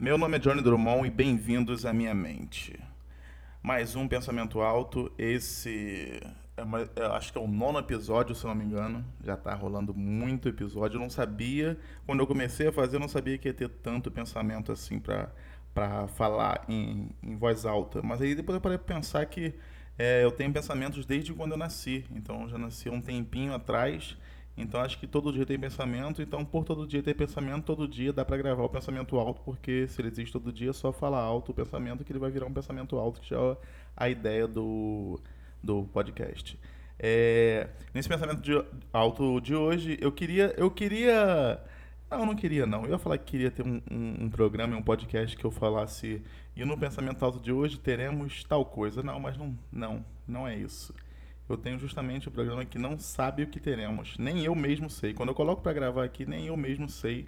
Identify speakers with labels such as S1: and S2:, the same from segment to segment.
S1: Meu nome é Johnny Drummond e bem-vindos à minha mente. Mais um pensamento alto. Esse é uma, eu acho que é o nono episódio, se não me engano. Já tá rolando muito episódio. Eu não sabia, quando eu comecei a fazer, eu não sabia que ia ter tanto pensamento assim para falar em, em voz alta. Mas aí depois eu parei para pensar que é, eu tenho pensamentos desde quando eu nasci. Então eu já nasci um tempinho atrás então acho que todo dia tem pensamento, então por todo dia ter pensamento, todo dia dá para gravar o pensamento alto, porque se ele existe todo dia, é só falar alto o pensamento que ele vai virar um pensamento alto, que já é a ideia do, do podcast. É, nesse pensamento de, alto de hoje, eu queria, eu queria, não, eu não queria não. Eu ia falar que queria ter um, um, um programa, um podcast que eu falasse e no pensamento alto de hoje teremos tal coisa. Não, mas não, não, não é isso eu tenho justamente o programa que não sabe o que teremos. Nem eu mesmo sei. Quando eu coloco para gravar aqui, nem eu mesmo sei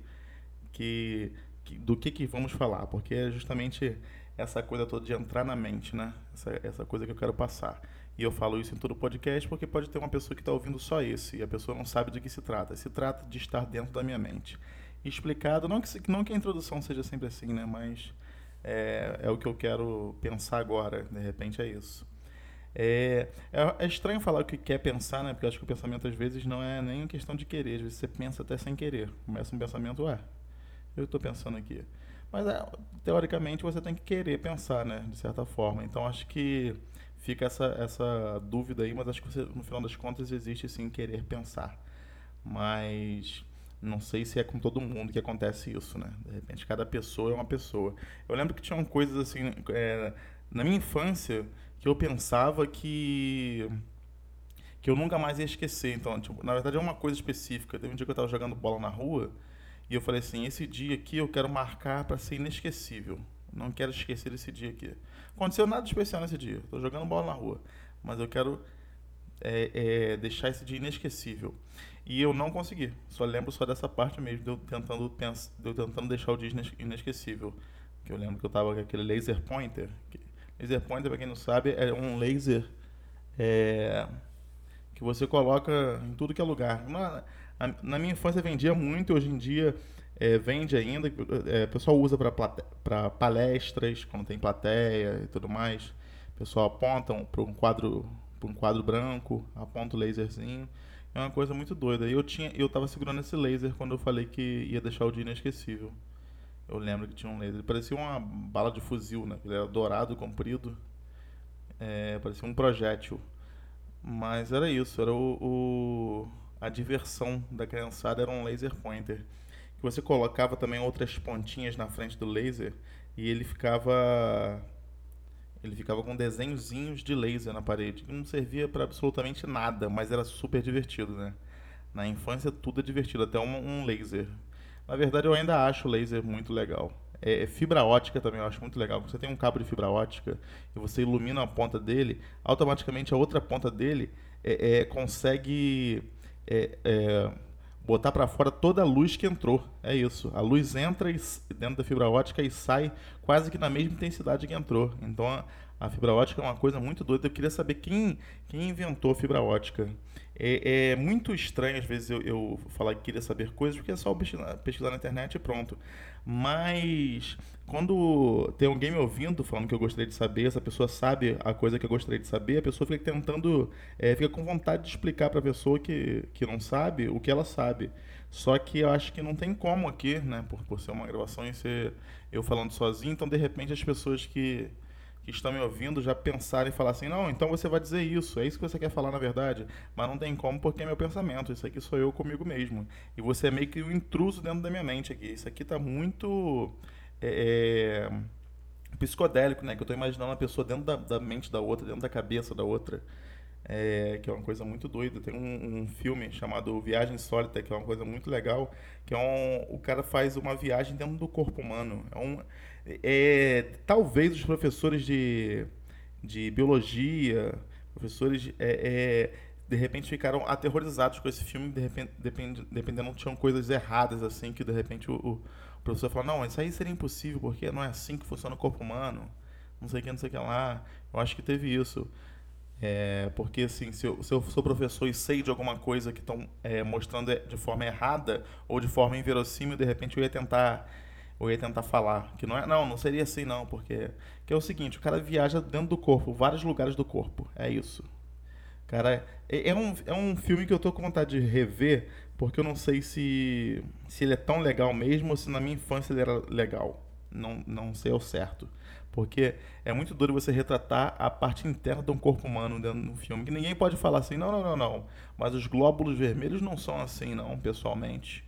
S1: que, que, do que, que vamos falar, porque é justamente essa coisa toda de entrar na mente, né? Essa, essa coisa que eu quero passar. E eu falo isso em todo podcast porque pode ter uma pessoa que está ouvindo só esse e a pessoa não sabe do que se trata. Se trata de estar dentro da minha mente. Explicado, não que, não que a introdução seja sempre assim, né? Mas é, é o que eu quero pensar agora. De repente é isso. É, é, é, estranho falar o que quer pensar, né? Porque eu acho que o pensamento às vezes não é nem questão de querer. Às vezes você pensa até sem querer. Começa um pensamento, ué, eu estou pensando aqui. Mas é, teoricamente você tem que querer pensar, né? De certa forma. Então acho que fica essa, essa dúvida aí, mas acho que você, no final das contas existe sim querer pensar. Mas não sei se é com todo mundo que acontece isso, né? De repente cada pessoa é uma pessoa. Eu lembro que tinham coisas assim. É, na minha infância que eu pensava que que eu nunca mais ia esquecer. Então, tipo, na verdade é uma coisa específica. Teve um dia que eu estava jogando bola na rua e eu falei assim, esse dia aqui eu quero marcar para ser inesquecível. Não quero esquecer esse dia aqui. Aconteceu nada especial nesse dia. Estou jogando bola na rua, mas eu quero é, é, deixar esse dia inesquecível. E eu não consegui. Só lembro só dessa parte mesmo, de eu tentando, de eu tentando deixar o dia inesquecível. Que eu lembro que eu tava com aquele laser pointer, que Laser pointer, para quem não sabe, é um laser é, que você coloca em tudo que é lugar. Na, na minha infância vendia muito, hoje em dia é, vende ainda. É, o pessoal usa para palestras, quando tem plateia e tudo mais. O pessoal aponta para um quadro para um quadro branco, aponta o laserzinho. É uma coisa muito doida. Eu eu tava segurando esse laser quando eu falei que ia deixar o dia inesquecível. Eu lembro que tinha um laser. Parecia uma bala de fuzil, né? Ele era dourado, comprido. É, parecia um projétil. Mas era isso, era o, o, a diversão da criançada era um laser pointer. Que você colocava também outras pontinhas na frente do laser e ele ficava ele ficava com desenhozinhos de laser na parede, não servia para absolutamente nada, mas era super divertido, né? Na infância tudo é divertido, até um, um laser. Na verdade, eu ainda acho o laser muito legal. É, é, fibra ótica também eu acho muito legal. Você tem um cabo de fibra ótica e você ilumina a ponta dele, automaticamente a outra ponta dele é, é, consegue é, é, botar para fora toda a luz que entrou. É isso. A luz entra dentro da fibra ótica e sai quase que na mesma intensidade que entrou. Então a, a fibra ótica é uma coisa muito doida. Eu queria saber quem, quem inventou a fibra ótica. É, é muito estranho, às vezes, eu, eu, falar que queria saber coisas, porque é só pesquisar, pesquisar na internet e pronto. Mas quando tem alguém me ouvindo falando que eu gostaria de saber, essa pessoa sabe a coisa que eu gostaria de saber, a pessoa fica tentando, é, fica com vontade de explicar para a pessoa que, que não sabe o que ela sabe. Só que eu acho que não tem como aqui, né, por, por ser uma gravação e ser eu falando sozinho, então de repente as pessoas que que estão me ouvindo já pensarem e falar assim, não, então você vai dizer isso, é isso que você quer falar na verdade, mas não tem como porque é meu pensamento, isso aqui sou eu comigo mesmo. E você é meio que um intruso dentro da minha mente aqui. Isso aqui está muito é, é, psicodélico, né? Que eu estou imaginando uma pessoa dentro da, da, mente da outra, dentro da cabeça da outra. É, que é uma coisa muito doida. Tem um, um, filme chamado Viagem Sólita, que é uma coisa muito legal, que é um, o cara faz uma viagem dentro do corpo humano. É um, é, talvez os professores de, de biologia, professores de, é, é, de repente ficaram aterrorizados com esse filme, de repente, depend, dependendo, tinham coisas erradas, assim, que de repente o, o, professor falou, não, isso aí seria impossível, porque não é assim que funciona o corpo humano, não sei o que, não sei o que lá. Eu acho que teve isso. É, porque assim, se eu, se eu sou professor e sei de alguma coisa que estão é, mostrando de forma errada ou de forma inverossímil, de repente eu ia tentar ou ia tentar falar que não é, não, não seria assim não, porque que é o seguinte, o cara viaja dentro do corpo, vários lugares do corpo, é isso. Cara, é, é um, é um filme que eu tô com vontade de rever, porque eu não sei se, se ele é tão legal mesmo ou se na minha infância ele era legal. Não, não sei ao certo. Porque é muito duro você retratar a parte interna de um corpo humano dentro do filme. Que ninguém pode falar assim, não, não, não, não. Mas os glóbulos vermelhos não são assim, não, pessoalmente.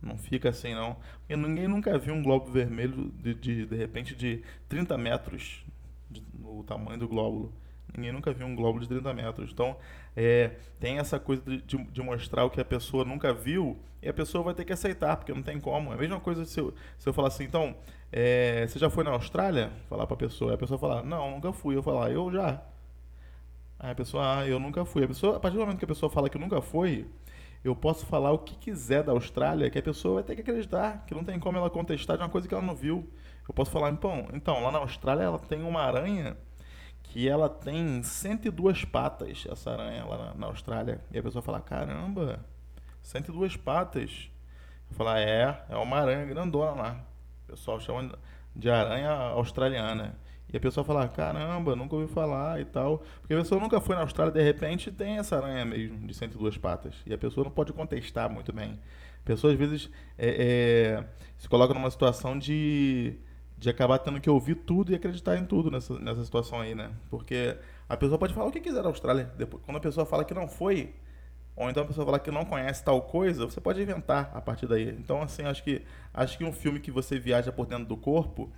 S1: Não fica assim, não. Porque ninguém nunca viu um glóbulo vermelho de, de, de repente, de 30 metros, de, o tamanho do glóbulo. Ninguém nunca viu um glóbulo de 30 metros. Então, é, tem essa coisa de, de, mostrar o que a pessoa nunca viu e a pessoa vai ter que aceitar, porque não tem como. É a mesma coisa se eu, se eu falar assim, então, é, você já foi na Austrália? Falar para a pessoa. a pessoa falar, não, nunca fui. Eu falar, eu já. Aí a pessoa, ah, eu nunca fui. A, pessoa, a partir do momento que a pessoa fala que nunca foi, eu posso falar o que quiser da Austrália, que a pessoa vai ter que acreditar, que não tem como ela contestar de uma coisa que ela não viu. Eu posso falar, então lá na Austrália ela tem uma aranha que ela tem 102 patas, essa aranha lá na, Austrália. E a pessoa fala, caramba, 102 patas. Eu falo, é, é uma aranha grandona lá. O pessoal chama de aranha australiana. E a pessoa fala, caramba, nunca ouvi falar e tal. Porque a pessoa nunca foi na Austrália, de repente tem essa aranha mesmo, de 102 patas. E a pessoa não pode contestar muito bem. A pessoa, às vezes, é, é, se coloca numa situação de, de acabar tendo que ouvir tudo e acreditar em tudo nessa, nessa situação aí, né? Porque a pessoa pode falar o que quiser da Austrália. Depois, quando a pessoa fala que não foi, ou então a pessoa fala que não conhece tal coisa, você pode inventar a partir daí. Então, assim, acho que, acho que um filme que você viaja por dentro do corpo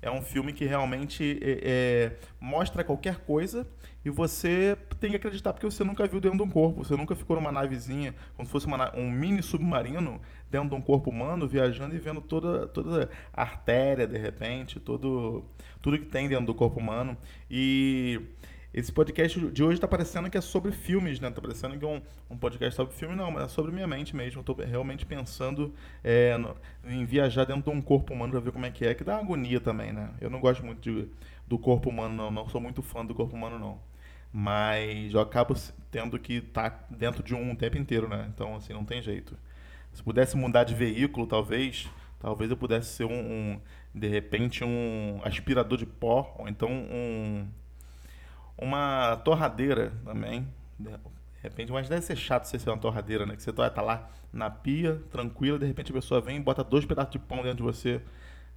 S1: é um filme que realmente é, é, mostra qualquer coisa e você tem que acreditar porque você nunca viu dentro de um corpo, você nunca ficou numa navezinha, como se fosse uma, um mini submarino dentro de um corpo humano, viajando e vendo toda, toda a artéria, de repente, todo, tudo que tem dentro do corpo humano. E esse podcast de hoje está parecendo que é sobre filmes, né? Tá parecendo que é um, um podcast sobre filme, não, mas é sobre minha mente mesmo. Eu tô realmente pensando é, no, em viajar dentro de um corpo humano para ver como é que é, que dá agonia também, né? Eu não gosto muito de, do corpo humano, não. Não sou muito fã do corpo humano, não. Mas eu acabo tendo que estar tá dentro de um o tempo inteiro, né? Então, assim, não tem jeito. Se pudesse mudar de veículo, talvez, talvez eu pudesse ser um, um de repente, um aspirador de pó, ou então um uma torradeira também. De repente, mas deve ser chato você ser uma torradeira, né? Que você tá lá na pia, tranquila, de repente a pessoa vem e bota dois pedaços de pão dentro de você.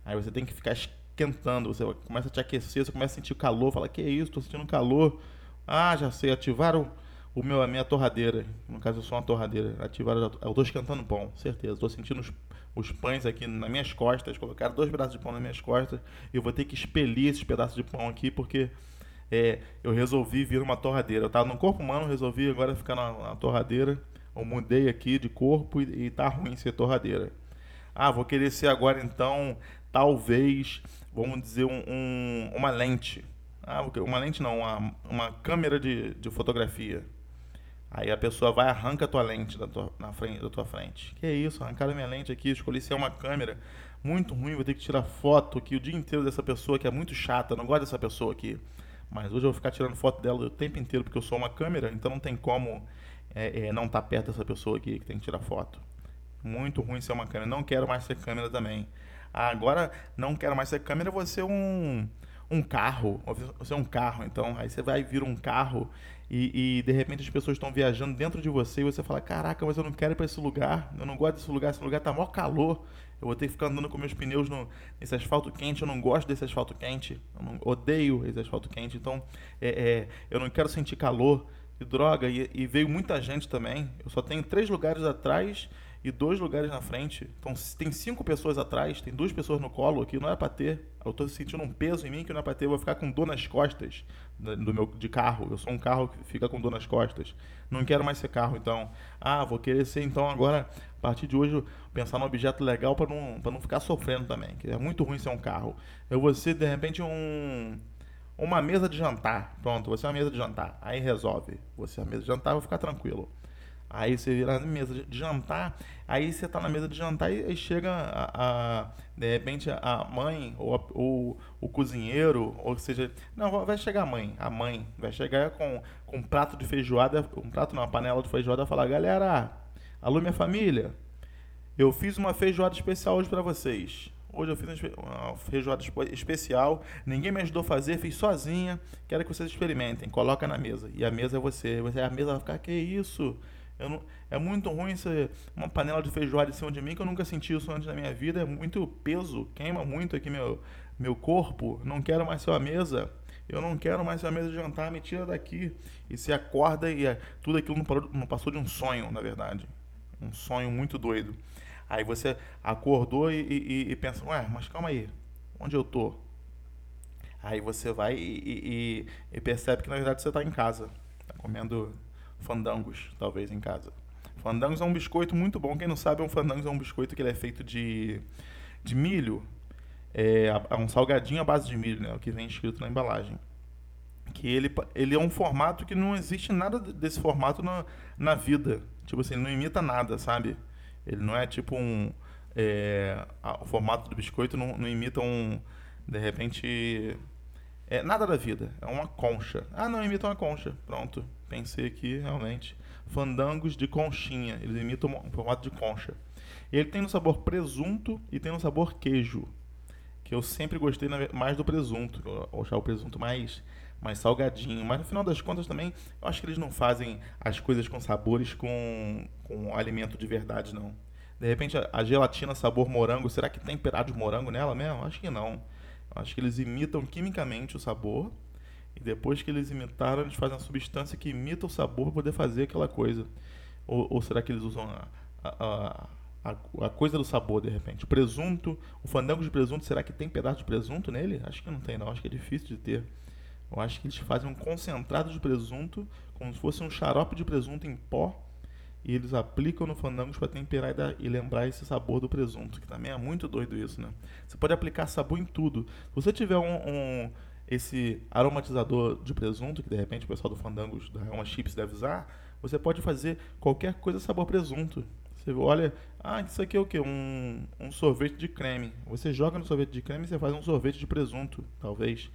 S1: Aí você tem que ficar esquentando, você começa a te aquecer, você começa a sentir calor, fala, que é isso, tô sentindo calor. Ah, já sei, ativaram o meu, a minha torradeira. No caso, eu sou uma torradeira. Ativaram, eu tô esquentando pão, certeza. Tô sentindo os, os pães aqui nas minhas costas, colocaram dois pedaços de pão nas minhas costas. Eu vou ter que expelir esses pedaços de pão aqui, porque é, eu resolvi vir uma torradeira. Eu estava no corpo humano, resolvi agora ficar na, na, torradeira. Eu mudei aqui de corpo e, e tá ruim ser torradeira. Ah, vou querer ser agora então, talvez, vamos dizer, um, um, uma lente. Ah, uma lente não, uma, uma câmera de, de fotografia. Aí a pessoa vai arranca a tua lente da tua, na frente, da tua frente. Que isso, arrancaram minha lente aqui, escolhi ser uma câmera. Muito ruim, vou ter que tirar foto aqui o dia inteiro dessa pessoa que é muito chata, não gosto dessa pessoa aqui. Mas hoje eu vou ficar tirando foto dela o tempo inteiro porque eu sou uma câmera, então não tem como é, é, não estar tá perto dessa pessoa aqui que tem que tirar foto. Muito ruim ser uma câmera. Não quero mais ser câmera também. Agora não quero mais ser câmera, vou ser um, um carro. Vou ser um carro, então. Aí você vai vir um carro e, e de repente as pessoas estão viajando dentro de você e você fala: Caraca, mas eu não quero ir para esse lugar. Eu não gosto desse lugar. Esse lugar tá maior calor. Eu vou ter que ficar andando com meus pneus no, nesse asfalto quente. Eu não gosto desse asfalto quente. Eu não, odeio esse asfalto quente. Então, é, é, eu não quero sentir calor. E droga, e, e veio muita gente também. Eu só tenho três lugares atrás e dois lugares na frente. Então, tem cinco pessoas atrás, tem duas pessoas no colo aqui, não é para ter. Eu estou sentindo um peso em mim que não é para ter. Eu vou ficar com dor nas costas do meu de carro. Eu sou um carro que fica com dor nas costas. Não quero mais ser carro, então. Ah, vou querer ser então agora, a partir de hoje, pensar num objeto legal para não, não ficar sofrendo também. Que é muito ruim ser um carro. Eu vou ser, de repente, um uma mesa de jantar. Pronto, você é uma mesa de jantar. Aí resolve. Você é uma mesa de jantar, vou ficar tranquilo. Aí você vira na mesa de jantar, aí você está na mesa de jantar e, chega a, a, de repente a mãe ou, a, ou, o cozinheiro, ou seja, não, vai chegar a mãe, a mãe vai chegar com, com um prato de feijoada, um prato não, uma panela de feijoada e falar, galera, alô minha família, eu fiz uma feijoada especial hoje para vocês. Hoje eu fiz uma feijoada especial, ninguém me ajudou a fazer, fiz sozinha. Quero que vocês experimentem. Coloca na mesa. E a mesa é você. você a mesa vai ficar, que isso? Não, é muito ruim ser uma panela de feijoada em cima de mim, que eu nunca senti isso antes na minha vida. É muito peso, queima muito aqui meu, meu corpo. Não quero mais ser uma mesa. Eu não quero mais ser uma mesa de jantar, me tira daqui. E se acorda e é, tudo aquilo não, parou, não passou de um sonho, na verdade. Um sonho muito doido. Aí você acordou e, e, e pensa, ué, mas calma aí, onde eu tô? Aí você vai e, e percebe que na verdade você está em casa, tá comendo fandangos, talvez em casa. Fandangos é um biscoito muito bom. Quem não sabe, um fandangos é um biscoito que ele é feito de, de milho. É, é um salgadinho à base de milho, né? O que vem escrito na embalagem. Que ele, ele é um formato que não existe nada desse formato na, na vida. Tipo assim, ele não imita nada, sabe? Ele não é tipo um. É, o formato do biscoito não, não imita um. De repente. É nada da vida. É uma concha. Ah, não, imita uma concha. Pronto. Pensei aqui, realmente. Fandangos de conchinha. Eles imitam um formato de concha. Ele tem no sabor presunto e tem no sabor queijo. Que eu sempre gostei mais do presunto. Eu achar o presunto mais mais salgadinho. Mas no final das contas também, eu acho que eles não fazem as coisas com sabores com, com alimento de verdade, não. De repente, a, a gelatina sabor morango, será que tem temperado de morango nela mesmo? Acho que não. Acho que eles imitam quimicamente o sabor. E depois que eles imitaram, eles fazem a substância que imita o sabor para poder fazer aquela coisa. Ou, ou será que eles usam a, a, a, a, coisa do sabor, de repente? O presunto, o fandango de presunto, será que tem pedaço de presunto nele? Acho que não tem, não. Acho que é difícil de ter. Eu acho que eles fazem um concentrado de presunto, como se fosse um xarope de presunto em pó, e eles aplicam no fandangos para temperar e, dar, e, lembrar esse sabor do presunto, que também é muito doido isso, né? Você pode aplicar sabor em tudo. Se você tiver um, um esse aromatizador de presunto, que de repente o pessoal do Fandangos da Real Chips deve usar, você pode fazer qualquer coisa sabor presunto. Você olha, ah, isso aqui é o que? Um, um sorvete de creme. Você joga no sorvete de creme e você faz um sorvete de presunto, talvez.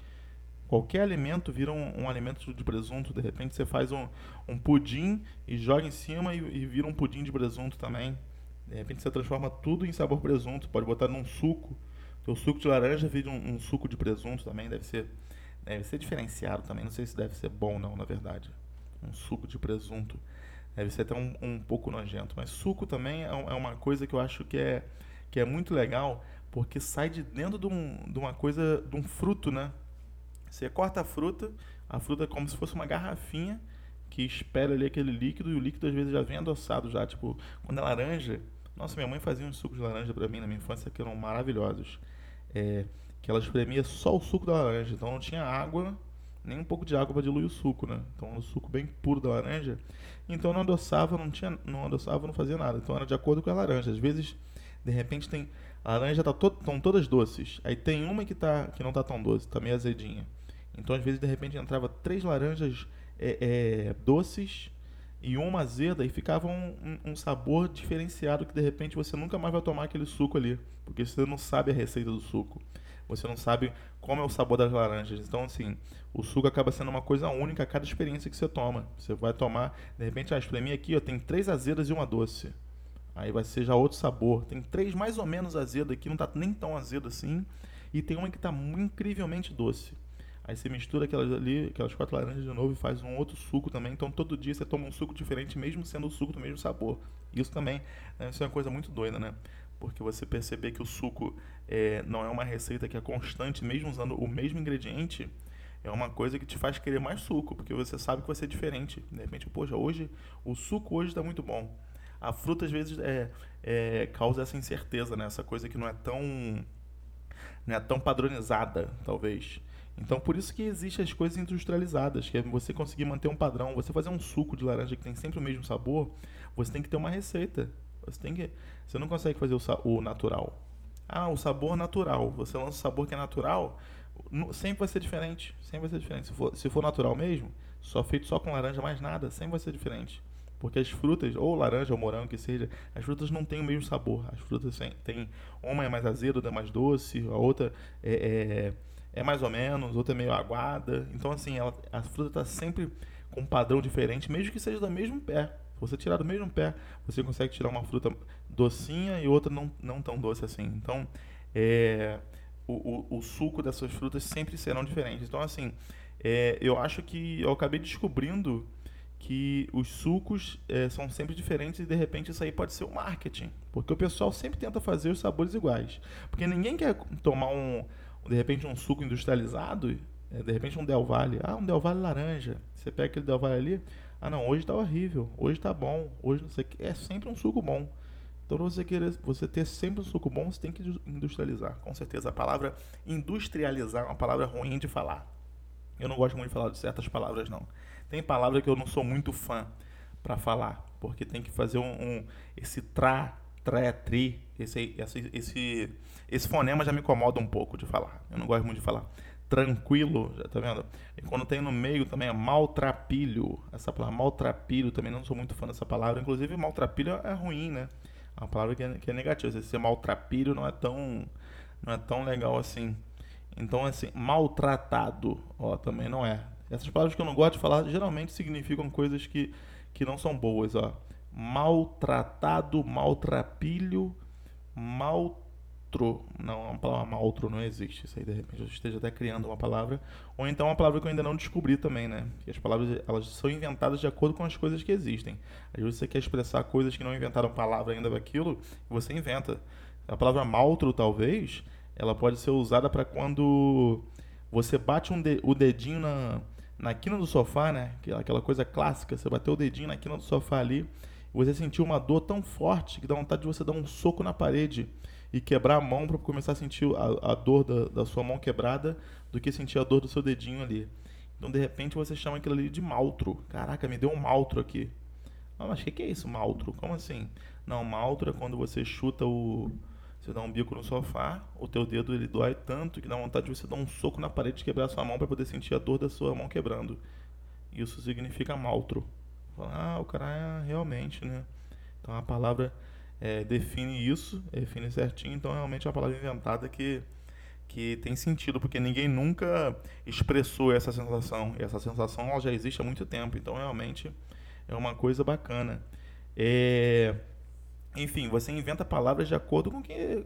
S1: Qualquer alimento vira um, um, alimento de presunto. De repente você faz um, um pudim e joga em cima e, e, vira um pudim de presunto também. De repente você transforma tudo em sabor presunto. Pode botar num suco. O suco de laranja vira um, um, suco de presunto também. Deve ser, deve ser diferenciado também. Não sei se deve ser bom não, na verdade. Um suco de presunto. Deve ser até um, um pouco nojento. Mas suco também é, é uma coisa que eu acho que é, que é muito legal. Porque sai de dentro de, um, de uma coisa, de um fruto, né? Você corta a fruta, a fruta é como se fosse uma garrafinha que espera ali aquele líquido e o líquido às vezes já vem adoçado já, tipo, quando é laranja. Nossa, minha mãe fazia uns sucos de laranja para mim na minha infância que eram maravilhosos. É, que ela espremia só o suco da laranja, então não tinha água, nem um pouco de água para diluir o suco, né? Então o suco bem puro da laranja. Então não adoçava, não tinha, não adoçava, não fazia nada. Então era de acordo com a laranja. Às vezes, de repente tem a laranja tá to, estão todas doces. Aí tem uma que tá que não tá tão doce, tá meio azedinha. Então, às vezes, de repente, entrava três laranjas é, é, doces e uma azeda e ficava um, um, sabor diferenciado que, de repente, você nunca mais vai tomar aquele suco ali. Porque você não sabe a receita do suco. Você não sabe como é o sabor das laranjas. Então, assim, o suco acaba sendo uma coisa única a cada experiência que você toma. Você vai tomar, de repente, ah, mim aqui ó, tem três azedas e uma doce. Aí vai ser já outro sabor. Tem três mais ou menos azedas aqui, não está nem tão azedo assim. E tem uma que está incrivelmente doce. Aí você mistura aquelas ali, aquelas quatro laranjas de novo e faz um outro suco também. Então todo dia você toma um suco diferente, mesmo sendo o suco do mesmo sabor. Isso também né, isso é uma coisa muito doida, né? Porque você perceber que o suco é, não é uma receita que é constante, mesmo usando o mesmo ingrediente, é uma coisa que te faz querer mais suco, porque você sabe que vai ser diferente. De repente, poxa, hoje o suco hoje está muito bom. A fruta às vezes é, é, causa essa incerteza, né? Essa coisa que não é tão não é tão padronizada, talvez. Então, por isso que existem as coisas industrializadas, que é você conseguir manter um padrão. Você fazer um suco de laranja que tem sempre o mesmo sabor, você tem que ter uma receita. Você tem que, você não consegue fazer o, o natural. Ah, o sabor natural. Você lança o sabor que é natural, sempre vai ser diferente. Sempre vai ser diferente. Se for, se for natural mesmo, só feito só com laranja, mais nada, sempre vai ser diferente. Porque as frutas, ou laranja ou morango que seja, as frutas não têm o mesmo sabor. As frutas têm, uma é mais azeda, outra é mais doce, a outra é, é é mais ou menos, outra é meio aguada. Então, assim, ela, a fruta está sempre com um padrão diferente, mesmo que seja do mesmo pé. Se você tirar do mesmo pé, você consegue tirar uma fruta docinha e outra não, não tão doce assim. Então, é, o, o, o, suco dessas frutas sempre serão diferentes. Então, assim, é, eu acho que eu acabei descobrindo que os sucos é, são sempre diferentes e de repente isso aí pode ser o marketing, porque o pessoal sempre tenta fazer os sabores iguais, porque ninguém quer tomar um de repente um suco industrializado, é, de repente um Del Valle, ah um Del Valle laranja, você pega aquele Del Valle ali, ah não hoje está horrível, hoje está bom, hoje não sei o que, é sempre um suco bom. Então, você querer, você ter sempre um suco bom, você tem que industrializar. Com certeza, a palavra industrializar é uma palavra ruim de falar. Eu não gosto muito de falar de certas palavras, não. Tem palavra que eu não sou muito fã para falar, porque tem que fazer um, um esse tra, tre, tri, esse, esse, esse, esse fonema já me incomoda um pouco de falar. Eu não gosto muito de falar. Tranquilo, já tá vendo? E quando tem no meio também é maltrapilho. Essa palavra maltrapilho também não sou muito fã dessa palavra. Inclusive, maltrapilho é ruim, né? É uma palavra que é, que é negativa. Ser maltrapilho não é tão não é tão legal assim. Então, assim, maltratado, ó, também não é. Essas palavras que eu não gosto de falar geralmente significam coisas que, que não são boas, ó. Maltratado, maltrapilho, maltro. Não, a palavra maltro não existe. Isso aí, de repente, eu esteja até criando uma palavra. Ou então uma palavra que eu ainda não descobri também, né? Que as palavras, elas são inventadas de acordo com as coisas que existem. Às vezes você quer expressar coisas que não inventaram palavra ainda daquilo, você inventa. A palavra maltro, talvez, ela pode ser usada para quando você bate um de, o dedinho na na quina do sofá, né? Aquela coisa clássica, você bateu o dedinho na quina do sofá ali, você sentiu uma dor tão forte que dá vontade de você dar um soco na parede e quebrar a mão para começar a sentir a, a dor da, da, sua mão quebrada do que sentir a dor do seu dedinho ali. Então, de repente, você chama aquilo ali de maltro. Caraca, me deu um maltro aqui. Ah, mas o que, que é isso, maltro? Como assim? Não, maltro é quando você chuta o, você dá um bico no sofá, o teu dedo ele dói tanto que dá vontade de você dar um soco na parede e quebrar sua mão para poder sentir a dor da sua mão quebrando. Isso significa maltro. Ah, o cara é realmente, né? Então a palavra é, define isso, define certinho. Então realmente é uma palavra inventada que, que tem sentido, porque ninguém nunca expressou essa sensação. E essa sensação ela já existe há muito tempo. Então realmente é uma coisa bacana. É enfim, você inventa palavras de acordo com, que,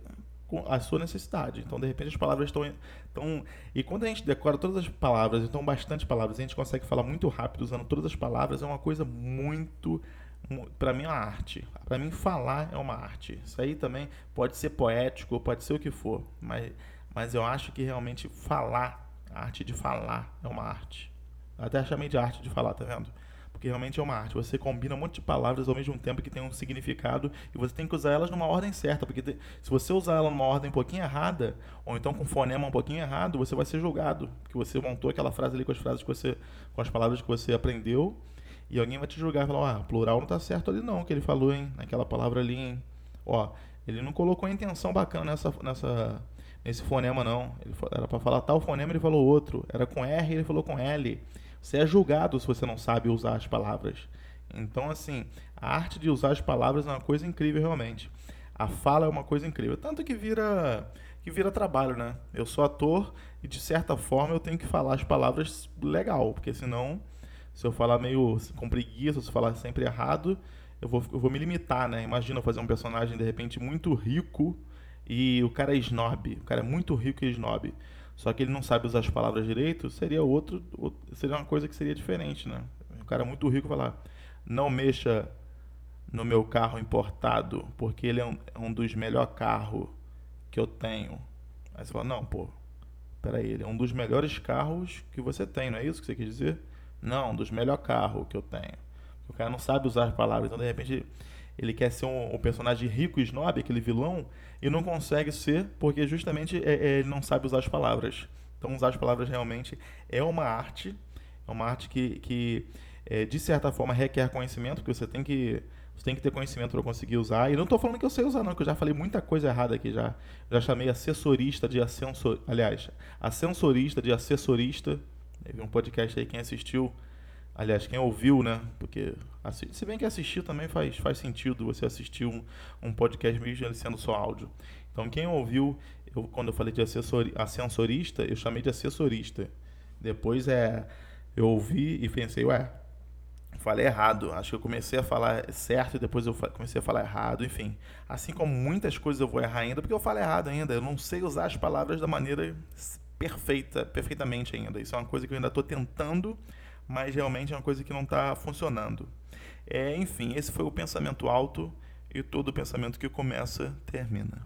S1: a sua necessidade. Então, de repente, as palavras estão, estão. E quando a gente decora todas as palavras, então bastante palavras, a gente consegue falar muito rápido usando todas as palavras, é uma coisa muito. Para mim, é uma arte. Para mim, falar é uma arte. Isso aí também pode ser poético, pode ser o que for, mas, mas eu acho que realmente falar, a arte de falar é uma arte. até chamei de arte de falar, tá vendo? Porque realmente é uma arte. Você combina um monte de palavras ao mesmo tempo que tem um significado e você tem que usar elas numa ordem certa, porque se você usar ela numa ordem um pouquinho errada, ou então com fonema um pouquinho errado, você vai ser julgado, porque você montou aquela frase ali com as frases que você, com as palavras que você aprendeu, e alguém vai te julgar e falar, ah, plural não está certo ali não, que ele falou, hein, naquela palavra ali, hein. Ó, ele não colocou a intenção bacana nessa, nessa, nesse fonema não. Ele, era para falar tal fonema, ele falou outro. Era com R, ele falou com L. Você é julgado se você não sabe usar as palavras. Então, assim, a arte de usar as palavras é uma coisa incrível realmente. A fala é uma coisa incrível. Tanto que vira que vira trabalho, né? Eu sou ator e de certa forma eu tenho que falar as palavras legal, porque senão, se eu falar meio com preguiça, se eu falar sempre errado, eu vou, eu vou me limitar, né? Imagina eu fazer um personagem de repente muito rico e o cara é snob, o cara é muito rico e snob só que ele não sabe usar as palavras direito, seria outro, outro seria uma coisa que seria diferente, né? Um cara muito rico falar, não mexa no meu carro importado, porque ele é um, é um dos melhores carros que eu tenho. Aí você fala, não, pô, peraí, ele é um dos melhores carros que você tem, não é isso que você quer dizer? Não, um dos melhores carros que eu tenho. O cara não sabe usar as palavras, então de repente ele quer ser um, um personagem rico e snob, aquele vilão, e não consegue ser porque justamente é, é, ele não sabe usar as palavras. Então, usar as palavras realmente é uma arte, é uma arte que, que é, de certa forma, requer conhecimento, porque você tem que, você tem que ter conhecimento para conseguir usar. E não estou falando que eu sei usar, não, que eu já falei muita coisa errada aqui já. Já chamei assessorista de ascensor... Aliás, ascensorista de assessorista. Teve um podcast aí, quem assistiu Aliás, quem ouviu, né? Porque se bem que assistir também faz, faz sentido você assistir um, um podcast mesmo sendo só áudio. Então, quem ouviu, eu, quando eu falei de assessor, eu chamei de assessorista. Depois é, eu ouvi e pensei, ué, falei errado. Acho que eu comecei a falar certo e depois eu comecei a falar errado. Enfim, assim como muitas coisas eu vou errar ainda, porque eu falo errado ainda. Eu não sei usar as palavras da maneira perfeita, perfeitamente ainda. Isso é uma coisa que eu ainda estou tentando mas realmente é uma coisa que não está funcionando. É, enfim, esse foi o pensamento alto e todo pensamento que começa termina.